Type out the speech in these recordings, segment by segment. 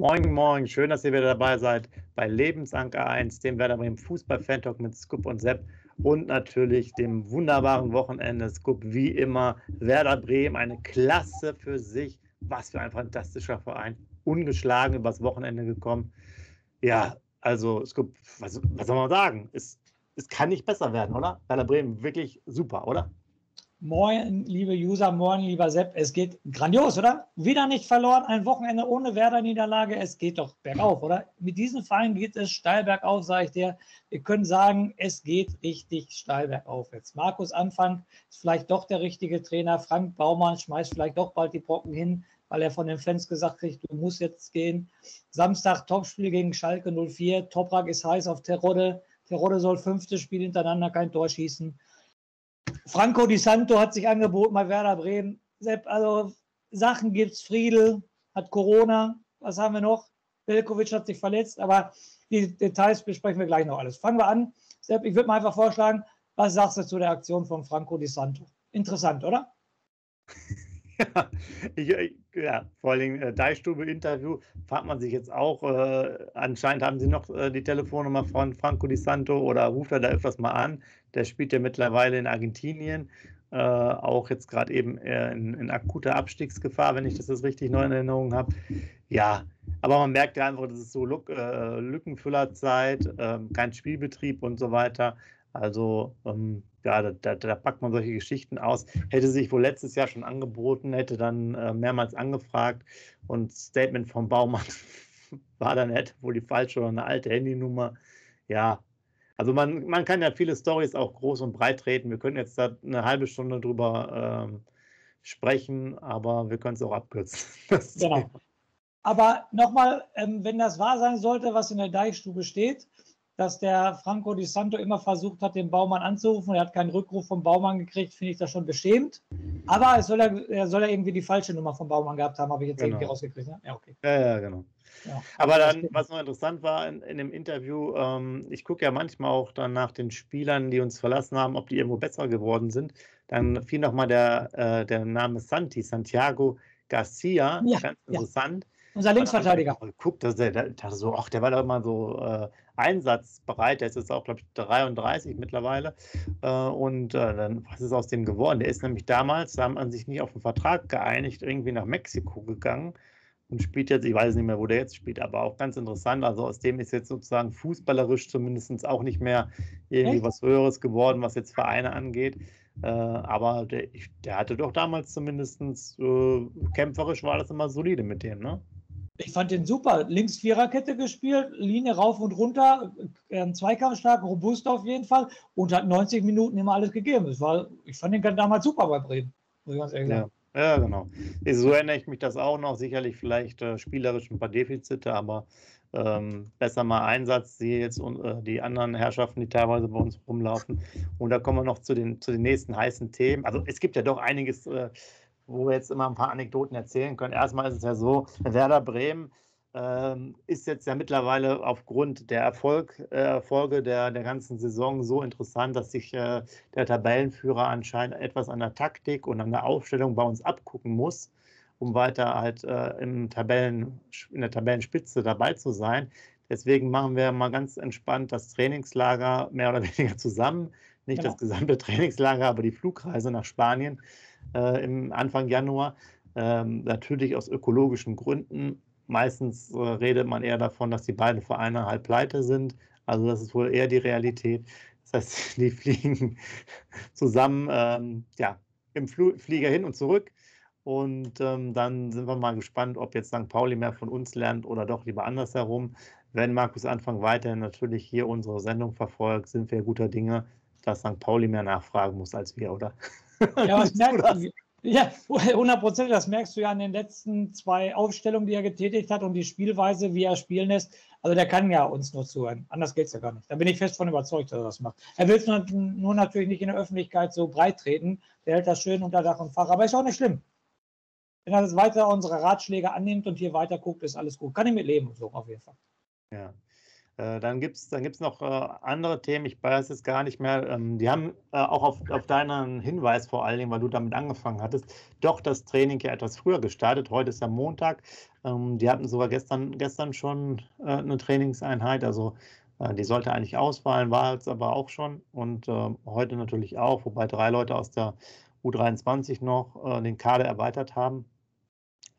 Moin, moin, schön, dass ihr wieder dabei seid bei Lebensanker 1, dem Werder Bremen Fußball-Fan-Talk mit Scoop und Sepp und natürlich dem wunderbaren Wochenende Scoop, wie immer. Werder Bremen, eine Klasse für sich. Was für ein fantastischer Verein. Ungeschlagen übers Wochenende gekommen. Ja, also Scoop, was, was soll man sagen? Es, es kann nicht besser werden, oder? Werder Bremen, wirklich super, oder? Moin, liebe User, moin, lieber Sepp. Es geht grandios, oder? Wieder nicht verloren, ein Wochenende ohne Werder-Niederlage. Es geht doch bergauf, oder? Mit diesem Verein geht es steil bergauf, sage ich dir. Wir können sagen, es geht richtig steil bergauf jetzt. Markus Anfang ist vielleicht doch der richtige Trainer. Frank Baumann schmeißt vielleicht doch bald die Brocken hin, weil er von den Fans gesagt kriegt, du musst jetzt gehen. Samstag Topspiel gegen Schalke 04. Toprak ist heiß auf Terodde. Terodde soll fünftes Spiel hintereinander kein Tor schießen. Franco Di Santo hat sich angeboten bei Werder Bremen. Sepp, also Sachen gibt's. Friedel hat Corona. Was haben wir noch? Belkovic hat sich verletzt, aber die Details besprechen wir gleich noch alles. Fangen wir an. Sepp, ich würde mal einfach vorschlagen, was sagst du zu der Aktion von Franco Di Santo? Interessant, oder? Ja, ich, ja, vor allem äh, Deichstube-Interview fragt man sich jetzt auch, äh, anscheinend haben sie noch äh, die Telefonnummer von Franco Di Santo oder ruft er da öfters mal an. Der spielt ja mittlerweile in Argentinien, äh, auch jetzt gerade eben in, in, akuter Abstiegsgefahr, wenn ich das jetzt richtig neu in Erinnerung habe. Ja, aber man merkt ja einfach, das ist so Lück, äh, Lückenfüllerzeit, ähm, kein Spielbetrieb und so weiter. Also ähm, ja, da, da, da, packt man solche Geschichten aus. Hätte sich wohl letztes Jahr schon angeboten, hätte dann äh, mehrmals angefragt und Statement vom Baumann war dann, hätte wohl die falsche oder eine alte Handynummer. Ja, also man, man kann ja viele Stories auch groß und breit treten. Wir können jetzt da eine halbe Stunde drüber ähm, sprechen, aber wir können es auch abkürzen. genau. Aber nochmal, ähm, wenn das wahr sein sollte, was in der Deichstube steht, dass der Franco Di Santo immer versucht hat, den Baumann anzurufen. Er hat keinen Rückruf vom Baumann gekriegt, finde ich das schon beschämt. Aber es soll er, er soll ja irgendwie die falsche Nummer vom Baumann gehabt haben, habe ich jetzt genau. irgendwie rausgekriegt. Ne? Ja, okay. Ja, ja, genau. Ja. Aber dann, was noch interessant war in, in dem Interview, ähm, ich gucke ja manchmal auch dann nach den Spielern, die uns verlassen haben, ob die irgendwo besser geworden sind. Dann fiel nochmal der, äh, der Name Santi, Santiago Garcia, ja, ganz interessant. Unser Linksverteidiger. Guck, dass der, der, der so, ach, der war doch immer so äh, einsatzbereit. Der ist jetzt auch, glaube ich, 33 mittlerweile. Äh, und äh, dann, was ist aus dem geworden? Der ist nämlich damals, da haben man sich nicht auf einen Vertrag geeinigt, irgendwie nach Mexiko gegangen und spielt jetzt, ich weiß nicht mehr, wo der jetzt spielt, aber auch ganz interessant. Also aus dem ist jetzt sozusagen fußballerisch zumindest auch nicht mehr irgendwie was Höheres geworden, was jetzt Vereine angeht. Äh, aber der, der, hatte doch damals zumindest äh, kämpferisch war das immer solide mit dem, ne? Ich fand den super. Links Viererkette gespielt, Linie rauf und runter, äh, Zweikampf stark, robust auf jeden Fall und hat 90 Minuten immer alles gegeben. Es war, ich fand den damals super bei Bremen, muss ich ganz ehrlich sagen. Ja, ja genau. So erinnere ich mich das auch noch. Sicherlich vielleicht äh, spielerisch ein paar Defizite, aber ähm, besser mal Einsatz, sehe jetzt äh, die anderen Herrschaften, die teilweise bei uns rumlaufen. Und da kommen wir noch zu den, zu den nächsten heißen Themen. Also es gibt ja doch einiges. Wo wir jetzt immer ein paar Anekdoten erzählen können. Erstmal ist es ja so, Werder Bremen ähm, ist jetzt ja mittlerweile aufgrund der Erfolg, äh, Erfolge der, der ganzen Saison so interessant, dass sich äh, der Tabellenführer anscheinend etwas an der Taktik und an der Aufstellung bei uns abgucken muss, um weiter halt äh, im Tabellen, in der Tabellenspitze dabei zu sein. Deswegen machen wir mal ganz entspannt das Trainingslager mehr oder weniger zusammen. Nicht genau. das gesamte Trainingslager, aber die Flugreise nach Spanien äh, im Anfang Januar. Ähm, natürlich aus ökologischen Gründen. Meistens äh, redet man eher davon, dass die beiden Vereine halt pleite sind. Also das ist wohl eher die Realität. Das heißt, die fliegen zusammen ähm, ja, im Fl Flieger hin und zurück. Und ähm, dann sind wir mal gespannt, ob jetzt St. Pauli mehr von uns lernt oder doch lieber andersherum. Wenn Markus Anfang weiterhin natürlich hier unsere Sendung verfolgt, sind wir guter Dinge, dass St. Pauli mehr nachfragen muss als wir, oder? Ja, was merkst du? Ja, 100 Prozent. Das merkst du ja an den letzten zwei Aufstellungen, die er getätigt hat und die Spielweise, wie er spielen lässt. Also der kann ja uns nur zuhören. Anders geht es ja gar nicht. Da bin ich fest von überzeugt, dass er das macht. Er will es nur, nur, natürlich nicht in der Öffentlichkeit so breit treten. Der hält das schön unter Dach und Fach. Aber ist auch nicht schlimm. Wenn er das weiter unsere Ratschläge annimmt und hier weiter guckt, ist alles gut. Kann ich mit leben, so auf jeden Fall. Ja. Äh, dann gibt es dann gibt's noch äh, andere Themen, ich weiß es gar nicht mehr. Ähm, die haben äh, auch auf, auf deinen Hinweis vor allen Dingen, weil du damit angefangen hattest, doch das Training ja etwas früher gestartet. Heute ist ja Montag. Ähm, die hatten sogar gestern, gestern schon eine Trainingseinheit. Also die sollte eigentlich ausfallen, war es aber auch schon. Und äh, heute natürlich auch, wobei drei Leute aus der U23 noch den Kader erweitert haben.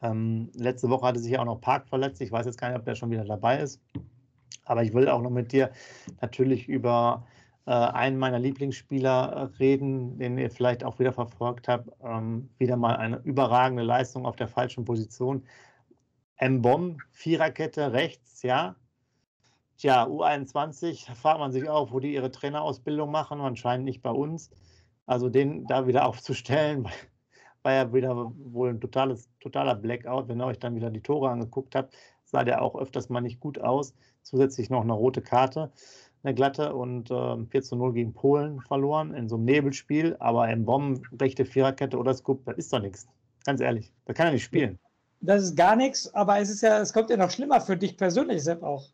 Ähm, letzte Woche hatte sich auch noch Park verletzt. Ich weiß jetzt gar nicht, ob der schon wieder dabei ist. Aber ich will auch noch mit dir natürlich über äh, einen meiner Lieblingsspieler äh, reden, den ihr vielleicht auch wieder verfolgt habt. Ähm, wieder mal eine überragende Leistung auf der falschen Position. M-Bomb, Viererkette rechts, ja. Tja, U21, da fragt man sich auch, wo die ihre Trainerausbildung machen, anscheinend nicht bei uns. Also den da wieder aufzustellen, war ja wieder wohl ein totales, totaler Blackout, wenn ihr euch dann wieder die Tore angeguckt habt sah der auch öfters mal nicht gut aus. Zusätzlich noch eine rote Karte, eine glatte und äh, 4 zu 0 gegen Polen verloren in so einem Nebelspiel. Aber im Bomben, rechte Viererkette oder Scoop, das ist doch nichts. Ganz ehrlich, da kann er nicht spielen. Das ist gar nichts, aber es ist ja, es kommt ja noch schlimmer für dich persönlich, Sepp, auch.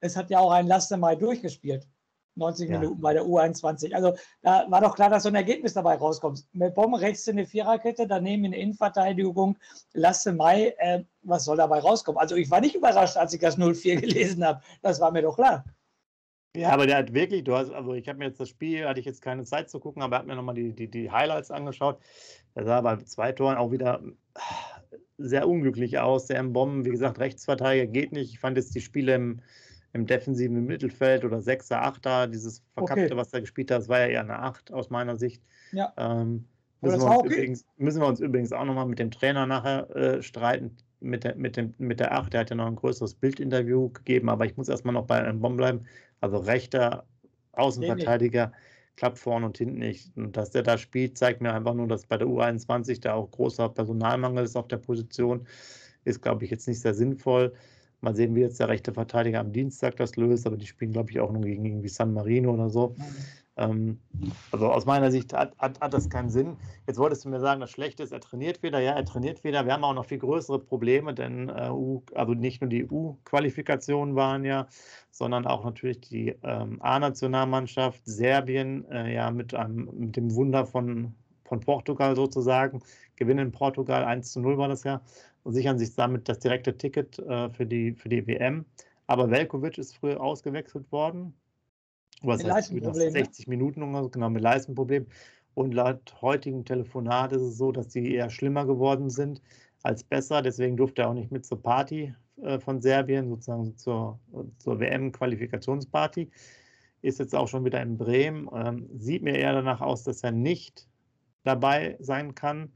Es hat ja auch ein Laster mal durchgespielt. 90 ja. Minuten bei der U21. Also da war doch klar, dass so ein Ergebnis dabei rauskommt. Mit Bomben rechts in der Viererkette, daneben in der Innenverteidigung, Lasse Mai, äh, was soll dabei rauskommen? Also ich war nicht überrascht, als ich das 0-4 gelesen habe. Das war mir doch klar. Ja, aber der hat wirklich, du hast, also ich habe mir jetzt das Spiel, hatte ich jetzt keine Zeit zu gucken, aber er hat mir nochmal die, die, die Highlights angeschaut. Der sah bei zwei Toren auch wieder sehr unglücklich aus. Der M-Bomben, wie gesagt, Rechtsverteidiger geht nicht. Ich fand jetzt die Spiele im, im defensiven Mittelfeld oder Sechser, Achter, dieses Verkappte, okay. was er gespielt hat, das war ja eher eine Acht aus meiner Sicht. Ja. Ähm, müssen, wir okay. übrigens, müssen, wir uns übrigens, auch nochmal mit dem Trainer nachher äh, streiten, mit der, mit, dem, mit der Acht. Der hat ja noch ein größeres Bildinterview gegeben, aber ich muss erstmal noch bei einem Bomb bleiben. Also rechter Außenverteidiger nee, nee. klappt vorne und hinten nicht. Und dass der da spielt, zeigt mir einfach nur, dass bei der U21 da auch großer Personalmangel ist auf der Position. Ist, glaube ich, jetzt nicht sehr sinnvoll. Mal sehen, wie jetzt der rechte Verteidiger am Dienstag das löst, aber die spielen, glaube ich, auch nur gegen irgendwie San Marino oder so. Ähm, also aus meiner Sicht hat, hat, hat, das keinen Sinn. Jetzt wolltest du mir sagen, das Schlechte ist, er trainiert wieder. Ja, er trainiert wieder. Wir haben auch noch viel größere Probleme, denn äh, also nicht nur die U-Qualifikationen waren ja, sondern auch natürlich die ähm, A-Nationalmannschaft, Serbien, äh, ja, mit, einem, mit dem Wunder von, von Portugal sozusagen, gewinnen in Portugal 1 zu 0 war das ja und sichern sich damit das direkte Ticket äh, für, die, für die WM. Aber Velkovic ist früher ausgewechselt worden. Was mit heißt, 60 ne? Minuten genau, mit Leistenproblem. Und laut heutigem Telefonat ist es so, dass die eher schlimmer geworden sind als besser. Deswegen durfte er auch nicht mit zur Party äh, von Serbien, sozusagen zur, zur WM-Qualifikationsparty. Ist jetzt auch schon wieder in Bremen. Ähm, sieht mir eher danach aus, dass er nicht dabei sein kann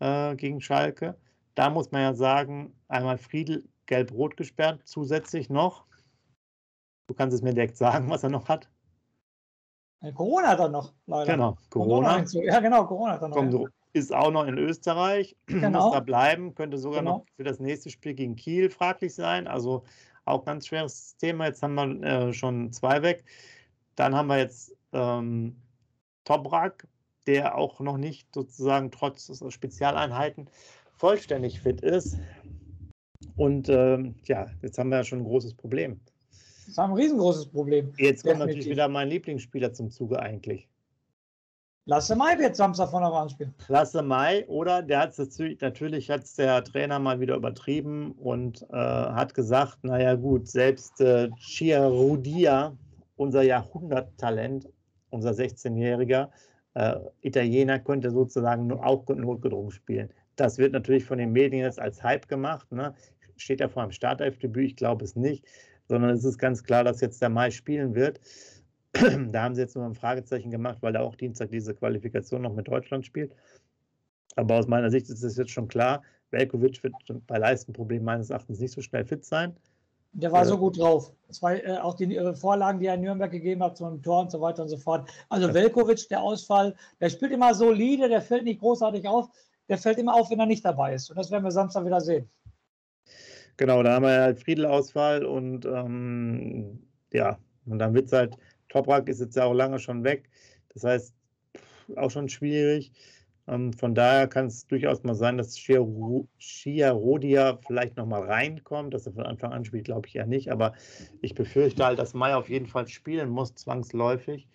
äh, gegen Schalke. Da muss man ja sagen, einmal Friedel gelb-rot gesperrt, zusätzlich noch. Du kannst es mir direkt sagen, was er noch hat. Corona hat er noch, leider. Genau, Corona. Ja, genau, Corona hat er noch. Kommt, ja. Ist auch noch in Österreich, genau. muss da bleiben, könnte sogar genau. noch für das nächste Spiel gegen Kiel fraglich sein. Also auch ganz schweres Thema. Jetzt haben wir äh, schon zwei weg. Dann haben wir jetzt ähm, Toprak, der auch noch nicht sozusagen trotz Spezialeinheiten vollständig fit ist. Und ähm, ja, jetzt haben wir ja schon ein großes Problem. Das ist ein riesengroßes Problem. Jetzt kommt Definitiv. natürlich wieder mein Lieblingsspieler zum Zuge eigentlich. Lasse Mai wird Samstag von der Bahn spielen. Lasse Mai, oder der hat es natürlich hat der Trainer mal wieder übertrieben und äh, hat gesagt, naja gut, selbst äh, Chiarudia, unser Jahrhunderttalent, unser 16-jähriger äh, Italiener, könnte sozusagen auch notgedrungen spielen. Das wird natürlich von den Medien jetzt als Hype gemacht. Ne? Steht er vor einem Startelfdebüt? Ich glaube es nicht, sondern es ist ganz klar, dass jetzt der Mai spielen wird. da haben sie jetzt nur ein Fragezeichen gemacht, weil er auch Dienstag diese Qualifikation noch mit Deutschland spielt. Aber aus meiner Sicht ist es jetzt schon klar, Velkovic wird bei Leistenproblemen meines Erachtens nicht so schnell fit sein. Der war ja. so gut drauf. Zwei, äh, auch die äh, Vorlagen, die er in Nürnberg gegeben hat, zum Tor und so weiter und so fort. Also Velkovic, der Ausfall, der spielt immer solide, der fällt nicht großartig auf. Der fällt immer auf, wenn er nicht dabei ist. Und das werden wir Samstag wieder sehen. Genau, da haben wir halt Friedel-Ausfall und ähm, ja, und dann wird es halt, Toprak ist jetzt ja auch lange schon weg. Das heißt, auch schon schwierig. Ähm, von daher kann es durchaus mal sein, dass Rodia vielleicht nochmal reinkommt, dass er von Anfang an spielt, glaube ich ja nicht. Aber ich befürchte halt, dass Mai auf jeden Fall spielen muss, zwangsläufig.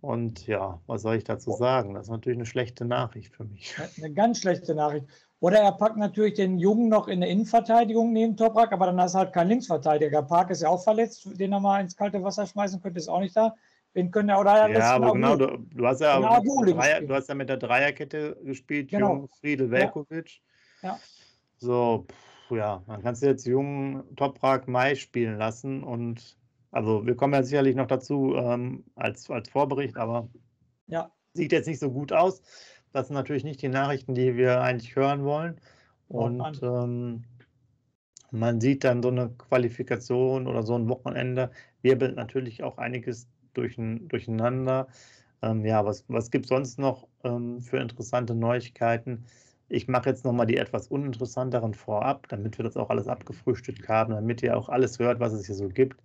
Und ja, was soll ich dazu sagen? Das ist natürlich eine schlechte Nachricht für mich. Eine ganz schlechte Nachricht. Oder er packt natürlich den Jungen noch in der Innenverteidigung neben Toprak, aber dann hast du halt keinen Linksverteidiger. Park ist ja auch verletzt, den er mal ins kalte Wasser schmeißen könnte, ist auch nicht da. Den können er oder Ja, aber genau, du, du, hast ja Dreier, du hast ja mit der Dreierkette gespielt, genau. Jung, Friedel, Velkovic. Ja. ja. So, pff, ja, dann kannst du jetzt Jung, Toprak, Mai spielen lassen und also wir kommen ja sicherlich noch dazu ähm, als, als Vorbericht, aber ja. sieht jetzt nicht so gut aus. Das sind natürlich nicht die Nachrichten, die wir eigentlich hören wollen. Und ähm, man sieht dann so eine Qualifikation oder so ein Wochenende wirbelt natürlich auch einiges durcheinander. Ähm, ja, was, was gibt es sonst noch ähm, für interessante Neuigkeiten? Ich mache jetzt nochmal die etwas uninteressanteren vorab, damit wir das auch alles abgefrühstückt haben, damit ihr auch alles hört, was es hier so gibt.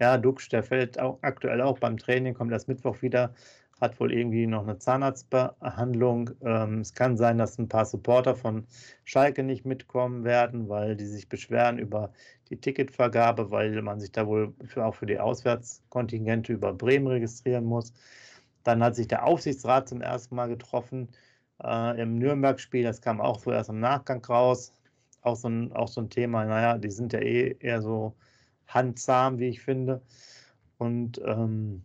Ja, Dux, der fällt auch aktuell auch beim Training, kommt erst Mittwoch wieder, hat wohl irgendwie noch eine Zahnarztbehandlung. Ähm, es kann sein, dass ein paar Supporter von Schalke nicht mitkommen werden, weil die sich beschweren über die Ticketvergabe, weil man sich da wohl für, auch für die Auswärtskontingente über Bremen registrieren muss. Dann hat sich der Aufsichtsrat zum ersten Mal getroffen äh, im Nürnberg-Spiel. Das kam auch so erst im Nachgang raus. Auch so, ein, auch so ein Thema, naja, die sind ja eh eher so handzahm, wie ich finde. Und ähm,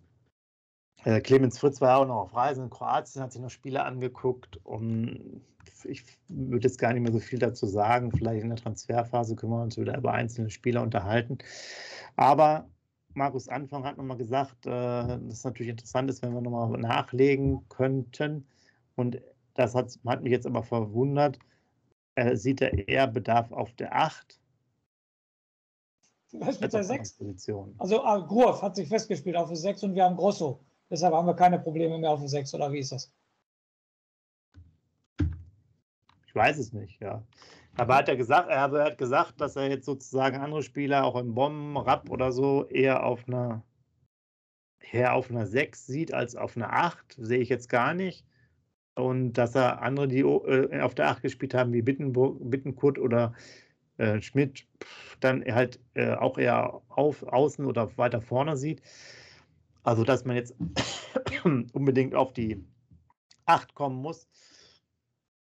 äh, Clemens Fritz war auch noch auf Reisen in Kroatien, hat sich noch Spiele angeguckt. Und ich würde jetzt gar nicht mehr so viel dazu sagen. Vielleicht in der Transferphase können wir uns wieder über einzelne Spieler unterhalten. Aber Markus Anfang hat nochmal gesagt, äh, dass es natürlich interessant ist, wenn wir nochmal nachlegen könnten. Und das hat, hat mich jetzt aber verwundert. Er sieht er eher Bedarf auf der 8 was mit der 6? Also ah, Grof hat sich festgespielt auf der 6 und wir haben Grosso. Deshalb haben wir keine Probleme mehr auf der 6 oder wie ist das? Ich weiß es nicht, ja. Aber hat er gesagt, er hat gesagt, dass er jetzt sozusagen andere Spieler auch im Bomben, Rapp oder so eher auf einer eher auf einer 6 sieht als auf einer 8, sehe ich jetzt gar nicht. Und dass er andere, die äh, auf der 8 gespielt haben, wie Bittenburg, Bittenkurt oder äh, Schmidt dann halt äh, auch eher auf außen oder weiter vorne sieht. Also, dass man jetzt unbedingt auf die 8 kommen muss,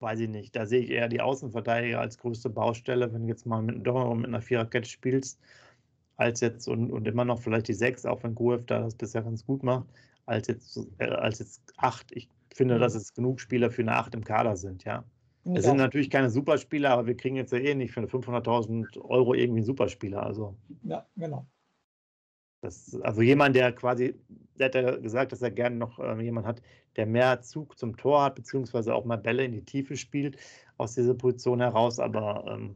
weiß ich nicht. Da sehe ich eher die Außenverteidiger als größte Baustelle, wenn du jetzt mal mit, doch mit einer Viererkette spielst, als jetzt und, und immer noch vielleicht die 6, auch wenn Guev da das bisher ganz gut macht, als jetzt, äh, als jetzt 8. Ich finde, mhm. dass es genug Spieler für eine 8 im Kader sind, ja. Es sind natürlich keine Superspieler, aber wir kriegen jetzt ja eh nicht für 500.000 Euro irgendwie einen Superspieler. Also. Ja, genau. Das, also jemand, der quasi, der hat ja gesagt, dass er gerne noch äh, jemand hat, der mehr Zug zum Tor hat, beziehungsweise auch mal Bälle in die Tiefe spielt aus dieser Position heraus. Aber ähm,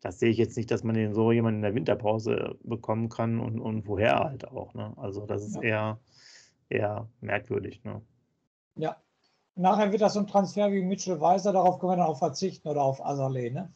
das sehe ich jetzt nicht, dass man den so jemanden in der Winterpause bekommen kann und, und woher halt auch. Ne? Also das ist ja. eher, eher merkwürdig. Ne? Ja, Nachher wird das so ein Transfer wie Mitchell Weiser, darauf können wir dann auch verzichten oder auf Azaleh, ne?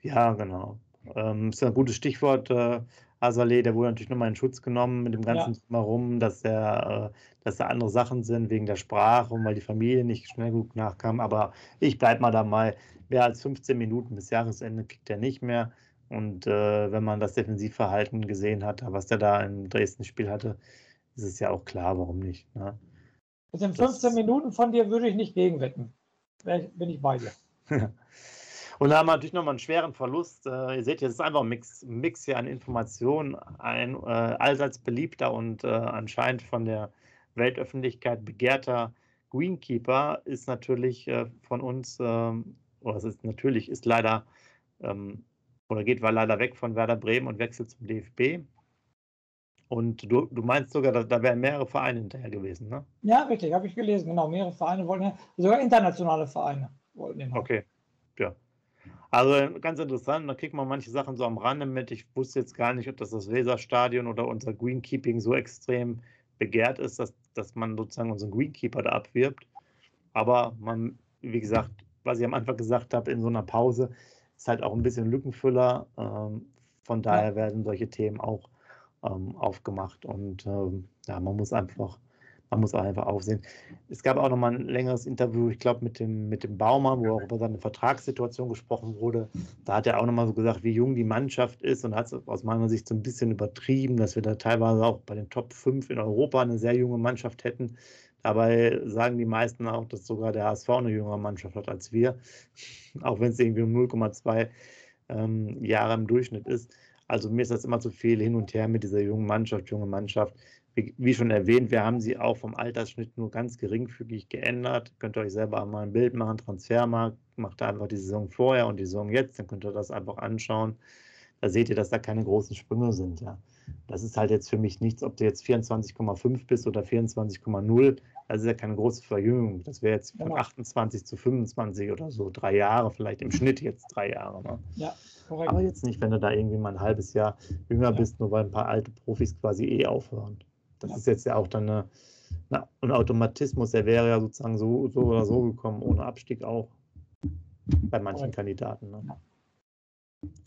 Ja, genau. Ähm, ist ein gutes Stichwort. Äh, Azaleh, der wurde natürlich nochmal in Schutz genommen mit dem ganzen ja. Drumherum, dass, der, äh, dass da andere Sachen sind wegen der Sprache und weil die Familie nicht schnell gut nachkam. Aber ich bleibe mal da mal. Mehr als 15 Minuten bis Jahresende kriegt er nicht mehr. Und äh, wenn man das Defensivverhalten gesehen hat, was der da im Dresden-Spiel hatte, ist es ja auch klar, warum nicht. Ne? Mit den 15 Minuten von dir würde ich nicht gegenwetten. Bin ich bei dir. Und da haben wir natürlich nochmal einen schweren Verlust. Äh, ihr seht, jetzt ist einfach ein Mix, Mix hier an Informationen. Ein äh, allseits beliebter und äh, anscheinend von der Weltöffentlichkeit begehrter Greenkeeper ist natürlich äh, von uns, ähm, oder es ist natürlich, ist leider ähm, oder geht war leider weg von Werder Bremen und wechselt zum DFB. Und du, du meinst sogar, da, da wären mehrere Vereine hinterher gewesen, ne? Ja, richtig, habe ich gelesen. Genau, mehrere Vereine wollten, sogar internationale Vereine wollten ihn. Okay, ja. Also ganz interessant, da kriegt man manche Sachen so am Rande mit. Ich wusste jetzt gar nicht, ob das das Weserstadion oder unser Greenkeeping so extrem begehrt ist, dass, dass man sozusagen unseren Greenkeeper da abwirbt. Aber man, wie gesagt, was ich am Anfang gesagt habe, in so einer Pause ist halt auch ein bisschen Lückenfüller. Ähm, von daher werden solche Themen auch ähm, aufgemacht. Und ähm, ja, man muss einfach man muss einfach aufsehen. Es gab auch noch mal ein längeres Interview, ich glaube, mit dem, mit dem Baumann, wo auch über seine Vertragssituation gesprochen wurde. Da hat er auch noch mal so gesagt, wie jung die Mannschaft ist und hat es aus meiner Sicht so ein bisschen übertrieben, dass wir da teilweise auch bei den Top 5 in Europa eine sehr junge Mannschaft hätten. Dabei sagen die meisten auch, dass sogar der HSV eine jüngere Mannschaft hat als wir, auch wenn es irgendwie um 0,2 ähm, Jahre im Durchschnitt ist. Also mir ist das immer zu viel hin und her mit dieser jungen Mannschaft, junge Mannschaft wie schon erwähnt, wir haben sie auch vom Altersschnitt nur ganz geringfügig geändert. Könnt ihr euch selber mal ein Bild machen, Transfermarkt, macht einfach die Saison vorher und die Saison jetzt, dann könnt ihr das einfach anschauen. Da seht ihr, dass da keine großen Sprünge sind. Ja. Das ist halt jetzt für mich nichts, ob du jetzt 24,5 bist oder 24,0. Das ist ja keine große Verjüngung. Das wäre jetzt von 28 zu 25 oder so, drei Jahre, vielleicht im Schnitt jetzt drei Jahre. Ne? Ja, korrekt. Aber jetzt nicht, wenn du da irgendwie mal ein halbes Jahr jünger ja. bist, nur weil ein paar alte Profis quasi eh aufhören. Das ist jetzt ja auch dann eine, eine, ein Automatismus, der wäre ja sozusagen so, so oder so gekommen, ohne Abstieg auch bei manchen Kandidaten. Ne?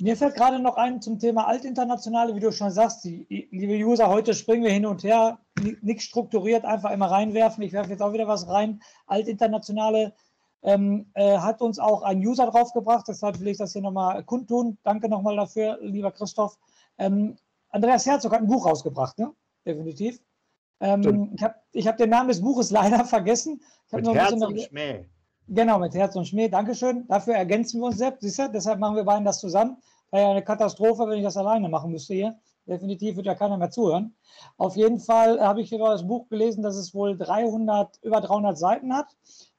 Mir fällt gerade noch ein zum Thema Altinternationale, wie du schon sagst, die, liebe User, heute springen wir hin und her, nichts strukturiert, einfach immer reinwerfen. Ich werfe jetzt auch wieder was rein. Altinternationale ähm, äh, hat uns auch ein User draufgebracht, deshalb will ich das hier nochmal kundtun. Danke nochmal dafür, lieber Christoph. Ähm, Andreas Herzog hat ein Buch rausgebracht, ne? Definitiv. Ähm, ich habe hab den Namen des Buches leider vergessen. mit Herz und Schmäh. Genau, mit Herz und Schmäh. Dankeschön. Dafür ergänzen wir uns selbst. Siehst du? Deshalb machen wir beiden das zusammen. Wäre ja eine Katastrophe, wenn ich das alleine machen müsste hier. Definitiv wird ja keiner mehr zuhören. Auf jeden Fall habe ich über das Buch gelesen, dass es wohl 300, über 300 Seiten hat.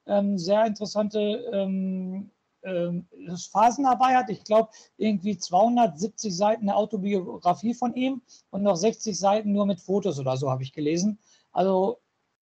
Ähm, sehr interessante ähm, ähm, Phasen dabei hat. Ich glaube, irgendwie 270 Seiten eine Autobiografie von ihm und noch 60 Seiten nur mit Fotos oder so habe ich gelesen. Also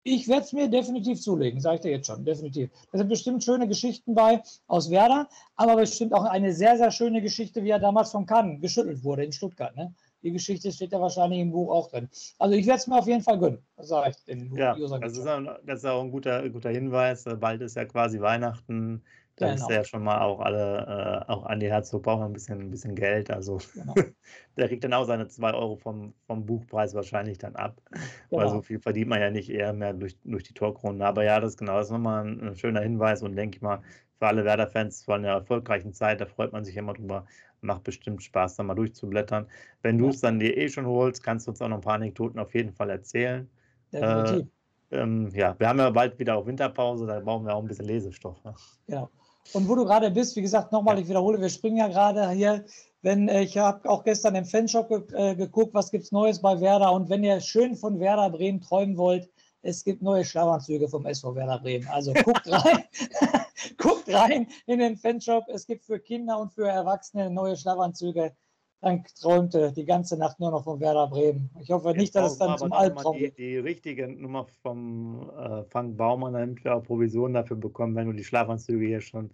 ich werde es mir definitiv zulegen, sage ich dir jetzt schon, definitiv. Da sind bestimmt schöne Geschichten bei aus Werder, aber bestimmt auch eine sehr, sehr schöne Geschichte, wie er damals von Cannes geschüttelt wurde in Stuttgart. Ne? Die Geschichte steht ja wahrscheinlich im Buch auch drin. Also ich werde es mir auf jeden Fall gönnen, das sage ich den ja. Das ist, auch, das ist auch ein guter, guter Hinweis. Bald ist ja quasi Weihnachten. Da genau. ist ja schon mal auch alle, äh, auch Andi Herzog braucht ein bisschen, ein bisschen Geld. Also genau. der kriegt dann auch seine 2 Euro vom, vom Buchpreis wahrscheinlich dann ab. Genau. Weil so viel verdient man ja nicht eher mehr durch, durch die Torkrone. Aber ja, das ist genau, das ist nochmal ein, ein schöner Hinweis und denke ich mal, für alle Werder-Fans von der erfolgreichen Zeit, da freut man sich immer drüber. Macht bestimmt Spaß, da mal durchzublättern. Wenn du es dann dir eh schon holst, kannst du uns auch noch ein paar Anekdoten auf jeden Fall erzählen. Definitiv. Äh, ähm, ja, wir haben ja bald wieder auch Winterpause, da brauchen wir auch ein bisschen Lesestoff. Ne? Genau. Und wo du gerade bist, wie gesagt, nochmal, ich wiederhole, wir springen ja gerade hier. Wenn äh, ich habe auch gestern im Fanshop ge äh, geguckt, was gibt es Neues bei Werder. Und wenn ihr schön von Werder Bremen träumen wollt, es gibt neue Schlafanzüge vom SV Werder Bremen. Also guckt rein, guckt rein in den Fanshop. Es gibt für Kinder und für Erwachsene neue Schlafanzüge dann träumte die ganze Nacht nur noch von Werder Bremen. Ich hoffe nicht, dass es dann zum Albtraum wird. Die, die richtige Nummer vom äh, Frank Baumann, damit wir auch Provisionen dafür bekommen, wenn du die Schlafanzüge hier schon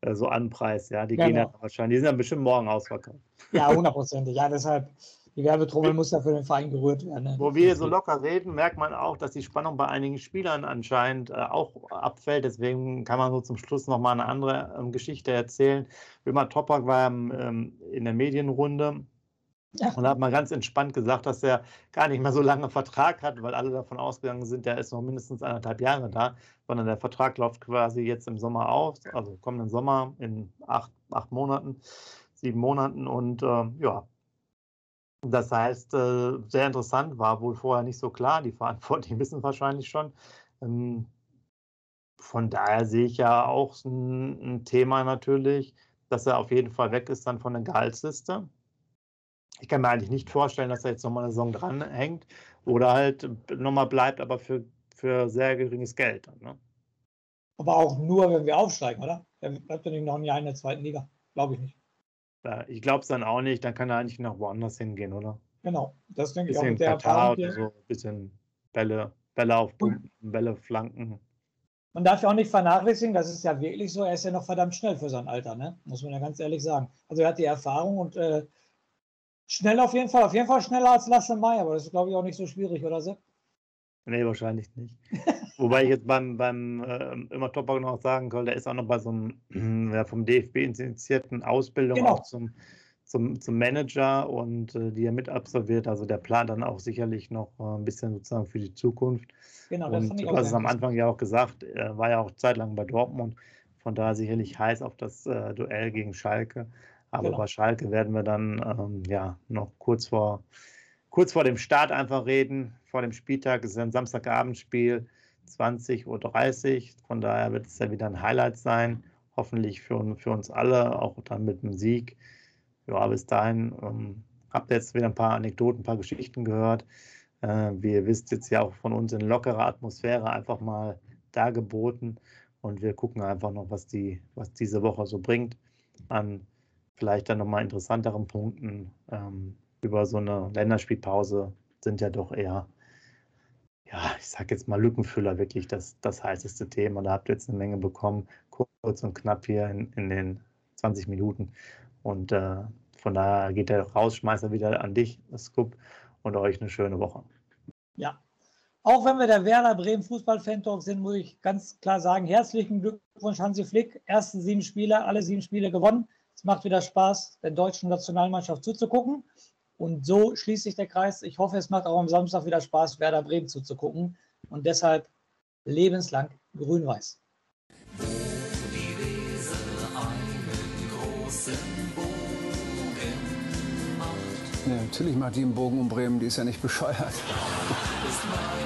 äh, so anpreist. Ja, die genau. gehen ja wahrscheinlich, die sind dann bestimmt morgen ausverkauft. Ja, hundertprozentig. Ja, deshalb die Werbetrommel muss ja für den Verein gerührt werden. Ne? Wo wir so locker reden, merkt man auch, dass die Spannung bei einigen Spielern anscheinend äh, auch abfällt. Deswegen kann man so zum Schluss nochmal eine andere ähm, Geschichte erzählen. Wilmar Topak war ähm, in der Medienrunde ja. Und hat mal ganz entspannt gesagt, dass er gar nicht mehr so lange Vertrag hat, weil alle davon ausgegangen sind, der ist noch mindestens anderthalb Jahre da, sondern der Vertrag läuft quasi jetzt im Sommer aus, also kommenden Sommer in acht, acht Monaten, sieben Monaten. Und äh, ja, das heißt, äh, sehr interessant, war wohl vorher nicht so klar. Die Verantwortlichen wissen wahrscheinlich schon. Ähm, von daher sehe ich ja auch ein, Thema natürlich, dass er auf jeden Fall weg ist dann von der Gehaltsliste. Ich kann mir eigentlich nicht vorstellen, dass er jetzt nochmal eine Saison dranhängt oder halt nochmal bleibt, aber für, für sehr geringes Geld. Ne? Aber auch nur, wenn wir aufsteigen, oder? Er bleibt ja nicht noch ein Jahr in der zweiten Liga. Glaube ich nicht. Ich glaube es dann auch nicht, dann kann er eigentlich noch woanders hingehen, oder? Genau, das denke ich auch. Mit der Katar oder so, ein bisschen Bälle, Bälle aufpumpen, Bälle flanken. man darf ja auch nicht vernachlässigen, das ist ja wirklich so, er ist ja noch verdammt schnell für sein Alter, ne? muss man ja ganz ehrlich sagen. Also er hat die Erfahrung und äh, schnell auf jeden Fall, auf jeden Fall schneller als Lasse May, aber das ist glaube ich auch nicht so schwierig, oder Sepp? Nee, wahrscheinlich nicht. Wobei ich jetzt beim, beim äh, immer Topper noch sagen soll, der ist auch noch bei so einem ja, vom DFB initiierten Ausbildung genau. auch zum, zum, zum Manager und äh, die er mit absolviert. Also der plant dann auch sicherlich noch äh, ein bisschen sozusagen für die Zukunft. Genau, das und du hast es am Anfang ja auch gesagt, er war ja auch zeitlang bei Dortmund, von daher sicherlich heiß auf das äh, Duell gegen Schalke. Aber genau. bei Schalke werden wir dann ähm, ja noch kurz vor kurz vor dem Start einfach reden, vor dem Spieltag. Es ist ein Samstagabendspiel, 20.30 Uhr. Von daher wird es ja wieder ein Highlight sein. Hoffentlich für, für uns alle, auch dann mit dem Sieg. Ja, bis dahin ähm, habt ihr jetzt wieder ein paar Anekdoten, ein paar Geschichten gehört. Äh, wie ihr wisst, jetzt ja auch von uns in lockerer Atmosphäre einfach mal dargeboten. Und wir gucken einfach noch, was, die, was diese Woche so bringt an vielleicht dann nochmal interessanteren Punkten. Ähm, über so eine Länderspielpause sind ja doch eher, ja, ich sag jetzt mal Lückenfüller wirklich das, das heißeste Thema. Da habt ihr jetzt eine Menge bekommen, kurz und knapp hier in, in den 20 Minuten. Und äh, von daher geht der Rausschmeißer wieder an dich, Scoop, und euch eine schöne Woche. Ja, auch wenn wir der Werder Bremen Fußball-Fan-Talk sind, muss ich ganz klar sagen, herzlichen Glückwunsch Hansi Flick. Erste sieben Spiele, alle sieben Spiele gewonnen. Es macht wieder Spaß, der deutschen Nationalmannschaft zuzugucken. Und so schließt sich der Kreis. Ich hoffe, es macht auch am Samstag wieder Spaß, Werder Bremen zuzugucken. Und deshalb lebenslang grün-weiß. Ja, natürlich macht die einen Bogen um Bremen, die ist ja nicht bescheuert.